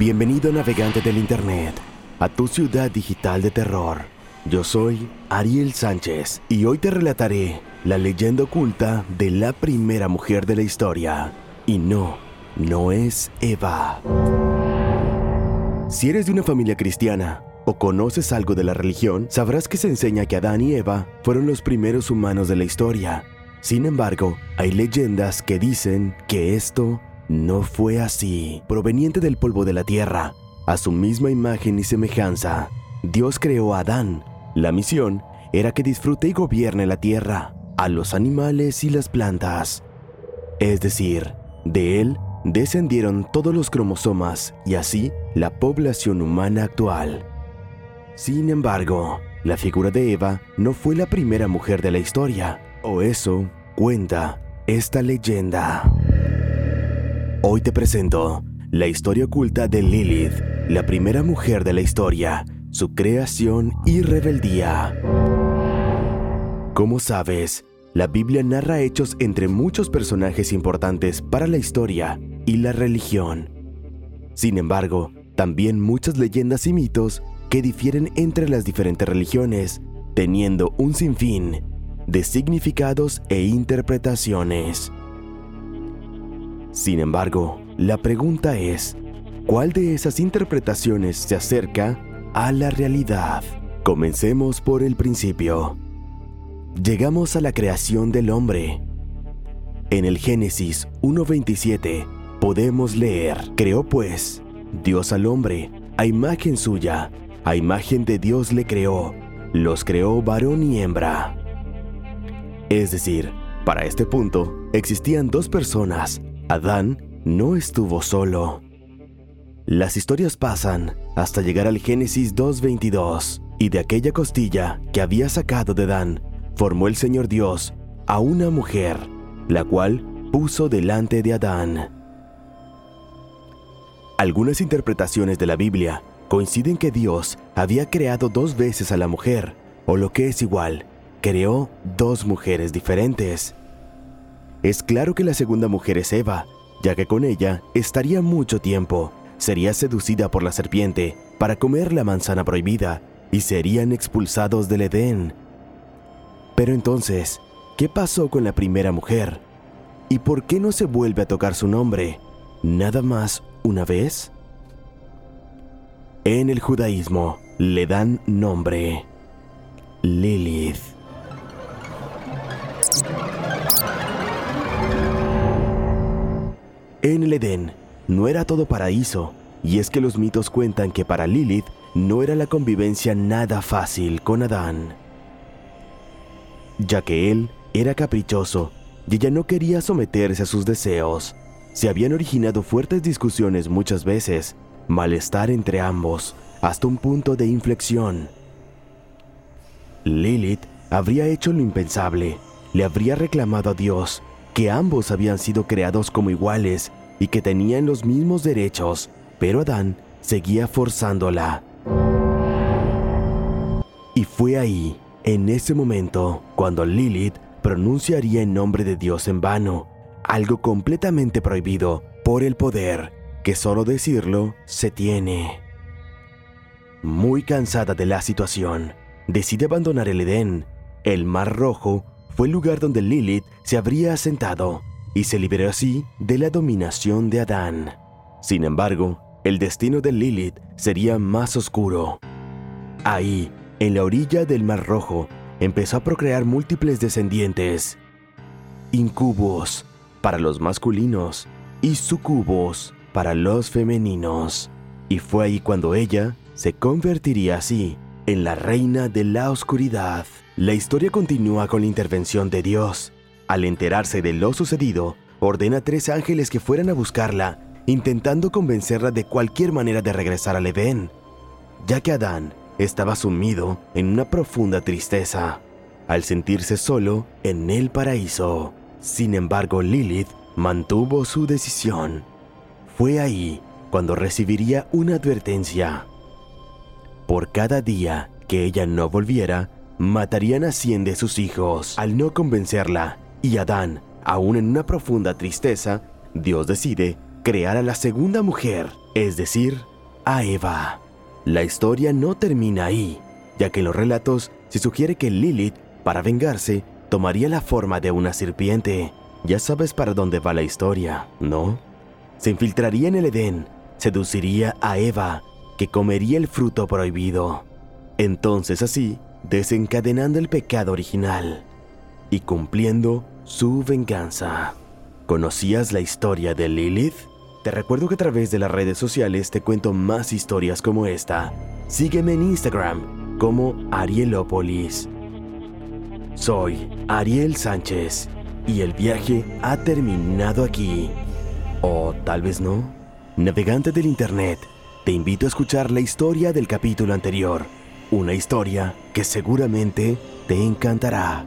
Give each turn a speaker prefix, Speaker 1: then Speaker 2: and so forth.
Speaker 1: Bienvenido navegante del Internet a tu ciudad digital de terror. Yo soy Ariel Sánchez y hoy te relataré la leyenda oculta de la primera mujer de la historia. Y no, no es Eva. Si eres de una familia cristiana o conoces algo de la religión, sabrás que se enseña que Adán y Eva fueron los primeros humanos de la historia. Sin embargo, hay leyendas que dicen que esto no fue así. Proveniente del polvo de la tierra, a su misma imagen y semejanza, Dios creó a Adán. La misión era que disfrute y gobierne la tierra, a los animales y las plantas. Es decir, de él descendieron todos los cromosomas y así la población humana actual. Sin embargo, la figura de Eva no fue la primera mujer de la historia, o eso cuenta esta leyenda. Hoy te presento la historia oculta de Lilith, la primera mujer de la historia, su creación y rebeldía. Como sabes, la Biblia narra hechos entre muchos personajes importantes para la historia y la religión. Sin embargo, también muchas leyendas y mitos que difieren entre las diferentes religiones, teniendo un sinfín de significados e interpretaciones. Sin embargo, la pregunta es, ¿cuál de esas interpretaciones se acerca a la realidad? Comencemos por el principio. Llegamos a la creación del hombre. En el Génesis 1.27 podemos leer, creó pues Dios al hombre, a imagen suya, a imagen de Dios le creó, los creó varón y hembra. Es decir, para este punto existían dos personas, Adán no estuvo solo. Las historias pasan hasta llegar al Génesis 2.22, y de aquella costilla que había sacado de Adán, formó el Señor Dios a una mujer, la cual puso delante de Adán. Algunas interpretaciones de la Biblia coinciden que Dios había creado dos veces a la mujer, o lo que es igual, creó dos mujeres diferentes. Es claro que la segunda mujer es Eva, ya que con ella estaría mucho tiempo, sería seducida por la serpiente para comer la manzana prohibida y serían expulsados del Edén. Pero entonces, ¿qué pasó con la primera mujer? ¿Y por qué no se vuelve a tocar su nombre? ¿Nada más una vez? En el judaísmo le dan nombre Lilith. En el Edén no era todo paraíso, y es que los mitos cuentan que para Lilith no era la convivencia nada fácil con Adán, ya que él era caprichoso y ella no quería someterse a sus deseos. Se habían originado fuertes discusiones muchas veces, malestar entre ambos, hasta un punto de inflexión. Lilith habría hecho lo impensable, le habría reclamado a Dios que ambos habían sido creados como iguales y que tenían los mismos derechos, pero Adán seguía forzándola. Y fue ahí, en ese momento, cuando Lilith pronunciaría en nombre de Dios en vano, algo completamente prohibido por el poder, que solo decirlo se tiene. Muy cansada de la situación, decide abandonar el Edén. El Mar Rojo fue el lugar donde Lilith se habría asentado y se liberó así de la dominación de Adán. Sin embargo, el destino de Lilith sería más oscuro. Ahí, en la orilla del Mar Rojo, empezó a procrear múltiples descendientes. Incubos para los masculinos y sucubos para los femeninos. Y fue ahí cuando ella se convertiría así en la reina de la oscuridad. La historia continúa con la intervención de Dios. Al enterarse de lo sucedido, ordena a tres ángeles que fueran a buscarla, intentando convencerla de cualquier manera de regresar al Edén, ya que Adán estaba sumido en una profunda tristeza, al sentirse solo en el paraíso. Sin embargo, Lilith mantuvo su decisión. Fue ahí cuando recibiría una advertencia. Por cada día que ella no volviera, matarían a cien de sus hijos. Al no convencerla, y Adán, aún en una profunda tristeza, Dios decide crear a la segunda mujer, es decir, a Eva. La historia no termina ahí, ya que en los relatos se sugiere que Lilith, para vengarse, tomaría la forma de una serpiente. Ya sabes para dónde va la historia, ¿no? Se infiltraría en el Edén, seduciría a Eva, que comería el fruto prohibido. Entonces así, desencadenando el pecado original y cumpliendo su venganza. ¿Conocías la historia de Lilith? Te recuerdo que a través de las redes sociales te cuento más historias como esta. Sígueme en Instagram como Arielópolis. Soy Ariel Sánchez y el viaje ha terminado aquí. O tal vez no. Navegante del Internet, te invito a escuchar la historia del capítulo anterior. Una historia que seguramente te encantará.